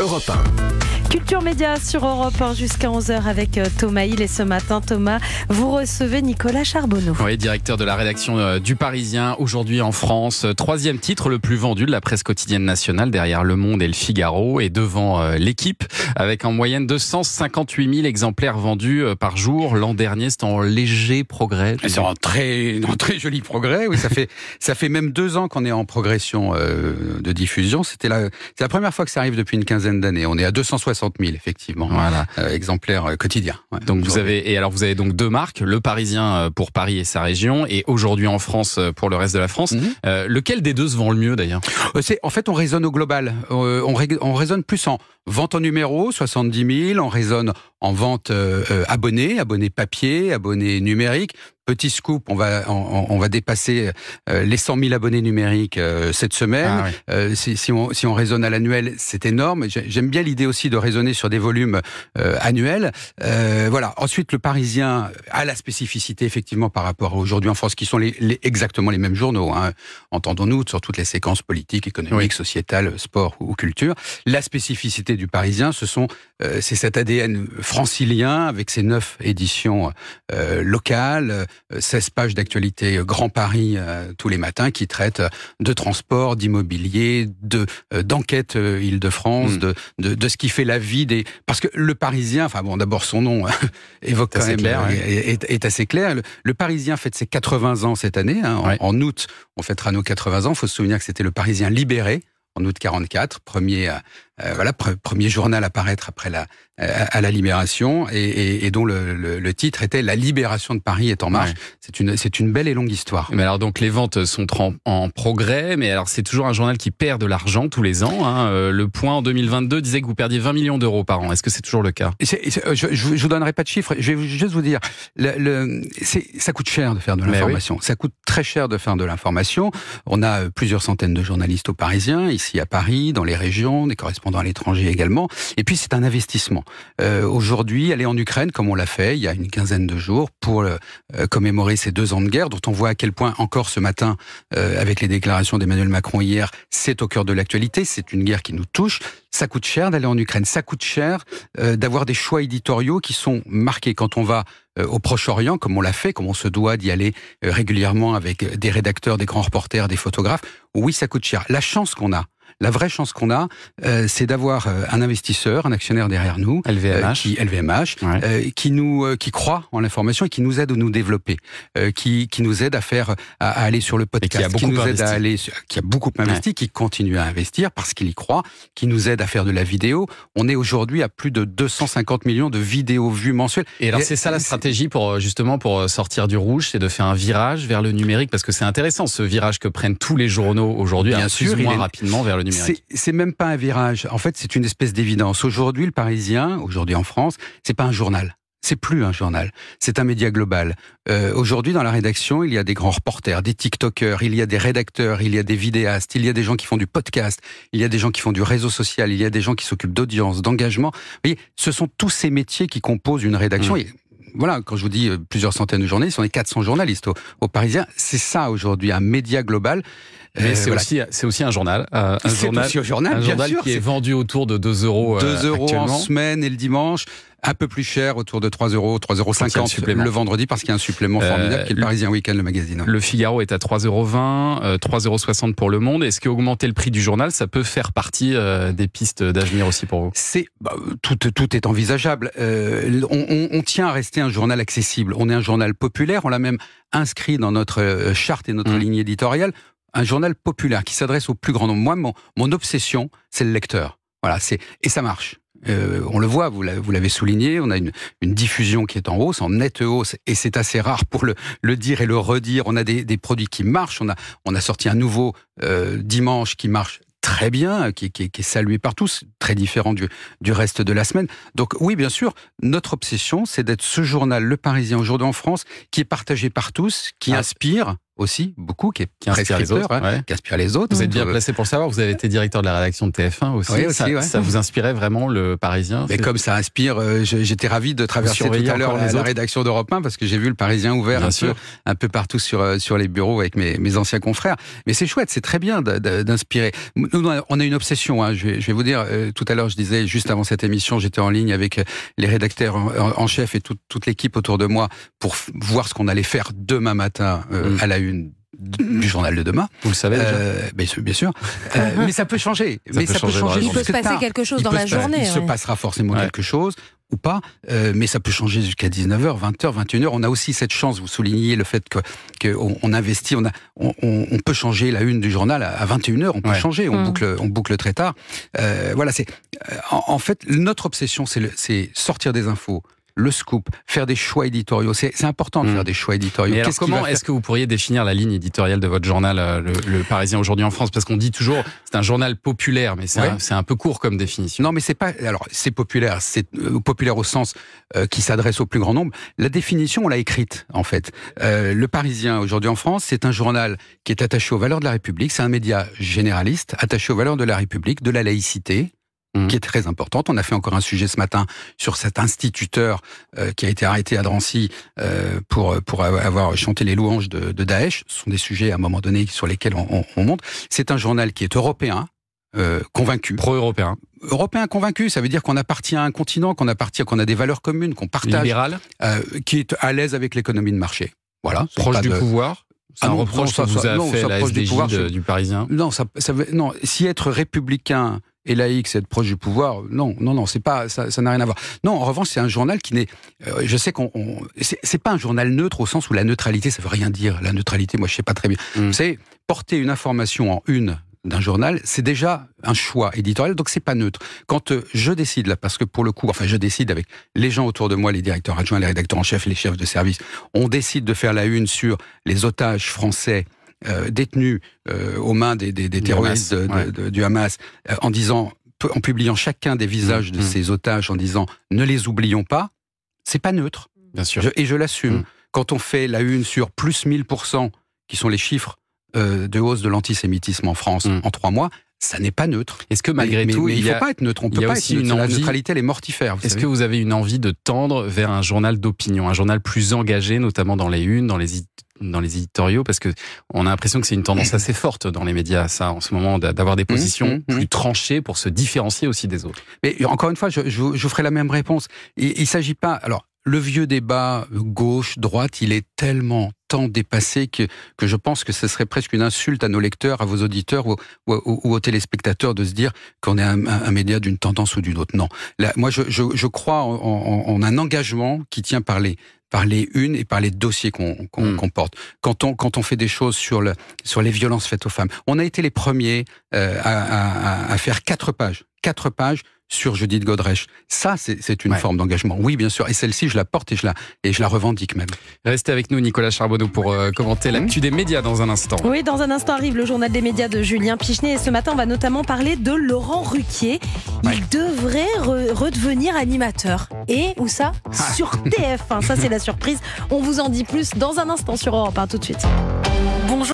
Europe 1. Culture Média sur Europe 1 jusqu'à 11h avec euh, Thomas Hill. Et ce matin, Thomas, vous recevez Nicolas Charbonneau. Oui, directeur de la rédaction euh, du Parisien, aujourd'hui en France. Euh, troisième titre le plus vendu de la presse quotidienne nationale, derrière Le Monde et Le Figaro, et devant l'équipe, avec en moyenne 258 000 exemplaires vendus par jour. L'an dernier, c'est en léger progrès. C'est en très, en très joli progrès. Oui, ça fait, ça fait même deux ans qu'on est en progression de diffusion. C'était la, c'est la première fois que ça arrive depuis une quinzaine d'années. On est à 260 000, effectivement, voilà. euh, exemplaires euh, quotidiens. Ouais, donc vous avez et alors vous avez donc deux marques, le Parisien euh, pour Paris et sa région, et aujourd'hui en France pour le reste de la France. Euh, lequel des deux se vend le mieux d'ailleurs? C'est en fait on raisonne au global. On, on, raisonne plus en vente en numéro, 70 000. On raisonne en vente abonnés, abonnés papier, abonnés numériques. Petit scoop, on va on, on va dépasser euh, les 100 000 abonnés numériques euh, cette semaine. Ah, oui. euh, si, si, on, si on raisonne à l'annuel, c'est énorme. J'aime bien l'idée aussi de raisonner sur des volumes annuels. voilà. Ensuite, le Parisien a la spécificité effectivement par rapport à aujourd'hui en France, qui sont les, les, exactement les mêmes journaux. Hein. Entendons-nous sur toutes les séquences politiques, économiques, oui. sociétales, sport ou, ou culture. La spécificité du Parisien, ce sont euh, c'est cet ADN francilien avec ses neuf éditions euh, locales, 16 pages d'actualité Grand Paris euh, tous les matins qui traitent de transport, d'immobilier, de euh, d'enquête Île-de-France, mmh. de, de, de ce qui fait la vie des parce que le Parisien, enfin bon d'abord son nom évoque quand même clair, est, est, est, assez clair. Le, le, Parisien fête ses 80 ans cette année. Hein, ouais. en, en, août, on fêtera nos 80 ans. Il faut se souvenir que c'était le Parisien libéré en août 44, premier euh, voilà, pre premier journal à paraître après la euh, à la Libération et, et, et dont le, le, le, titre était La libération de Paris est en marche. Ouais. C'est une c'est une belle et longue histoire. Mais alors donc les ventes sont en, en progrès, mais alors c'est toujours un journal qui perd de l'argent tous les ans. Hein. Euh, le Point en 2022 disait que vous perdiez 20 millions d'euros par an. Est-ce que c'est toujours le cas? C est, c est, je, je, vous donnerai pas de chiffres. Je vais juste vous dire, le, le ça coûte cher de faire de l'information. Oui. Ça coûte très cher de faire de l'information. On a plusieurs centaines de journalistes au Parisien, ici à Paris, dans les régions, des correspondants à l'étranger également. Et puis c'est un investissement. Euh, Aujourd'hui, aller en Ukraine, comme on l'a fait il y a une quinzaine de jours, pour euh, commémorer ces deux ans de guerre, dont on voit à quel point encore ce matin, euh, avec les déclarations d'Emmanuel Macron hier, c'est au cœur de l'actualité. C'est une guerre qui nous touche. Ça coûte cher d'aller en Ukraine. Ça coûte cher d'avoir des choix éditoriaux qui sont marqués quand on va au Proche-Orient, comme on l'a fait, comme on se doit d'y aller régulièrement avec des rédacteurs, des grands reporters, des photographes. Oui, ça coûte cher. La chance qu'on a, la vraie chance qu'on a, euh, c'est d'avoir euh, un investisseur, un actionnaire derrière nous, LVMH, euh, qui, LVMH, ouais. qui nous, euh, qui croit en l'information et qui nous aide à nous développer, euh, qui, qui nous aide à faire, à, à aller sur le podcast, qui, a beaucoup qui nous investi. aide à aller, qui a beaucoup investi, ouais. qui continue à investir parce qu'il y croit, qui nous aide à faire de la vidéo. On est aujourd'hui à plus de 250 millions de vidéos vues mensuelles. Et alors c'est ça la stratégie pour justement pour sortir du rouge, c'est de faire un virage vers le numérique parce que c'est intéressant ce virage que prennent tous les journaux aujourd'hui, bien sûr, plus ou moins est... rapidement vers le numérique. C'est même pas un virage. En fait, c'est une espèce d'évidence. Aujourd'hui, le Parisien, aujourd'hui en France, c'est pas un journal. C'est plus un journal, c'est un média global. Euh, Aujourd'hui, dans la rédaction, il y a des grands reporters, des TikTokers, il y a des rédacteurs, il y a des vidéastes, il y a des gens qui font du podcast, il y a des gens qui font du réseau social, il y a des gens qui s'occupent d'audience, d'engagement. Vous voyez, ce sont tous ces métiers qui composent une rédaction. Mmh. Et voilà, quand je vous dis euh, plusieurs centaines de journalistes, on est 400 journalistes au, au Parisien. C'est ça aujourd'hui, un média global. Mais euh, c'est voilà. aussi un journal, euh, un journal, aussi au journal, un journal sûr, qui est... vendu autour de 2 euros. 2 euh, euros en semaine et le dimanche. Un peu plus cher, autour de 3 euros, 3,50 euros le vendredi, parce qu'il y a un supplément formidable qui est le Parisien Week-end, le magazine. Le Figaro est à 3,20 euros, 3,60 euros pour Le Monde. Est-ce qu'augmenter le prix du journal, ça peut faire partie euh, des pistes d'avenir aussi pour vous? C'est bah, tout, tout est envisageable. Euh, on, on, on, tient à rester un journal accessible. On est un journal populaire. On l'a même inscrit dans notre charte et notre mmh. ligne éditoriale un journal populaire qui s'adresse au plus grand nombre. Moi, mon, mon obsession, c'est le lecteur. Voilà, c'est et ça marche. Euh, on le voit, vous l'avez souligné, on a une, une, diffusion qui est en hausse, en nette hausse, et c'est assez rare pour le, le, dire et le redire. On a des, des, produits qui marchent. On a, on a sorti un nouveau euh, dimanche qui marche très bien, qui, qui, qui, est salué par tous, très différent du, du reste de la semaine. Donc oui, bien sûr, notre obsession, c'est d'être ce journal, Le Parisien aujourd'hui en France, qui est partagé par tous, qui ah. inspire aussi, beaucoup, qui est qui inspire les autres. prescripteur, hein, ouais. qui inspire les autres. Vous êtes bien placé pour le savoir. Vous avez été directeur de la rédaction de TF1 aussi. Oui, aussi, ça, ouais. ça vous inspirait vraiment le Parisien Mais comme ça inspire, euh, j'étais ravi de traverser tout à l'heure la, la rédaction d'Europe 1 parce que j'ai vu le Parisien ouvert un peu, un peu partout sur, euh, sur les bureaux avec mes, mes anciens confrères. Mais c'est chouette, c'est très bien d'inspirer. Nous, on a une obsession. Hein, je, vais, je vais vous dire, euh, tout à l'heure, je disais, juste avant cette émission, j'étais en ligne avec les rédacteurs en, chef et tout- toute l'équipe autour de moi pour voir ce qu'on allait faire demain matin Mm. à la une du journal de demain. Vous le savez déjà Euh, bien sûr, bien sûr. Euh, mais ça peut changer. Ça mais peut ça changer peut changer. Il peut se passer tard. quelque chose Il dans la journée. Il se passera forcément Ouais. quelque chose ou pas, euh, mais ça peut changer jusqu'à 19h, 20h, 21h. On a aussi cette chance, vous soulignez le fait que qu'on on investit, on, a, on, peut changer la une du journal à, à 21h, on peut Ouais. changer, on, Mm. boucle, on boucle très tard. Euh, voilà, c'est en, en fait notre obsession, c'est sortir des infos, le scoop, faire des choix éditoriaux. C'est important de faire des choix éditoriaux. Mais alors, comment faire- est-ce que vous pourriez définir la ligne éditoriale de votre journal, euh, le, le Parisien aujourd'hui en France? Parce qu'on dit toujours c'est un journal populaire, mais c'est Ouais. un, c'est un peu court comme définition. Non, mais c'est pas. Alors, c'est populaire. C'est euh, populaire au sens euh, qui s'adresse au plus grand nombre. La définition, on l'a écrite en fait. Euh, le Parisien aujourd'hui en France, c'est un journal qui est attaché aux valeurs de la République. C'est un média généraliste attaché aux valeurs de la République, de la laïcité. Qui est très importante. On a fait encore un sujet ce matin sur cet instituteur euh, qui a été arrêté à Drancy euh, pour pour avoir chanté les louanges de, de Daesh. Ce sont des sujets à un moment donné sur lesquels on, on, on monte. C'est un journal qui est européen, euh, convaincu, Pro-européen, européen convaincu, ça veut dire qu'on appartient à un continent, qu'on appartient, qu'on a des valeurs communes, qu'on partage, libéral, qui est à l'aise avec l'économie de marché. Voilà. proche du de- pouvoir? C'est Ah un reproche non, ça- que vous a non, fait la du Parisien? Non, ça, ça veut- non. Si être républicain et laïque, c'est être proche du pouvoir, non, non, non, c'est pas, ça, n'a rien à voir. Non, en revanche, c'est un journal qui n'est, euh, je sais qu'on, on- c'est pas un journal neutre au sens où la neutralité, ça veut rien dire. La neutralité, moi, je sais pas très bien. Mm. Vous savez, porter une information en une d'un journal, c'est déjà un choix éditorial, donc c'est pas neutre. Quand euh, je décide là, parce que pour le coup, enfin je décide avec les gens autour de moi, les directeurs adjoints, les rédacteurs en chef, les chefs de service, on décide de faire la une sur les otages français euh, détenus euh, aux mains des, des- des Du terroristes Hamas, de- ouais. de- de- du Hamas, euh, en disant, en publiant chacun des visages Mmh, de mmh. ces otages, en disant ne les oublions pas, c'est pas neutre. Bien sûr. Je- et je l'assume. Mm. Quand on fait la une sur plus 1000%, qui sont les chiffres euh, de hausse de l'antisémitisme en France Mm. en trois mois, ça n'est pas neutre. Est-ce que malgré mais, tout, mais il ne a- faut pas être neutre. On peut pas aussi être une. La envie- neutralité, elle est mortifère. Est-ce que vous avez une envie de tendre vers un journal d'opinion, un journal plus engagé, notamment dans les unes, dans les dans les éditoriaux, parce que on a l'impression que c'est une tendance assez forte dans les médias, ça, en ce moment, d'a- d'avoir des positions mmh, mmh. plus tranchées pour se différencier aussi des autres. Mais encore une fois, je, je, vous- je ferai la même réponse. Il ne s'agit pas. Alors, le vieux débat gauche-droite, il est tellement tant dépassé que, que je pense que ce serait presque une insulte à nos lecteurs, à vos auditeurs ou, ou- ou- ou aux téléspectateurs de se dire qu'on est un, un- un média d'une tendance ou d'une autre. Non. Là, moi, je, je, je crois en, en- en un engagement qui tient par les par les unes et par les dossiers qu'on qu'on Mm. qu'on porte. Quand on quand on fait des choses sur le sur les violences faites aux femmes, on a été les premiers euh, à- à faire quatre pages, quatre pages sur Judith Godrèche. Ça, c'est une Ouais. forme d'engagement. Oui, bien sûr. Et celle-ci, je la porte et je la et je la revendique même. Restez avec nous, Nicolas Charbonneau, pour euh, commenter l'actu des médias dans un instant. Oui, dans un instant arrive le journal des médias de Julien Pichenet et ce matin on va notamment parler de Laurent Ruquier. Il Ouais. devrait re- redevenir animateur. Et où ça? Sur TF1, ça c'est la surprise. On vous en dit plus dans un instant sur Europe 1 tout de suite. Bonjour.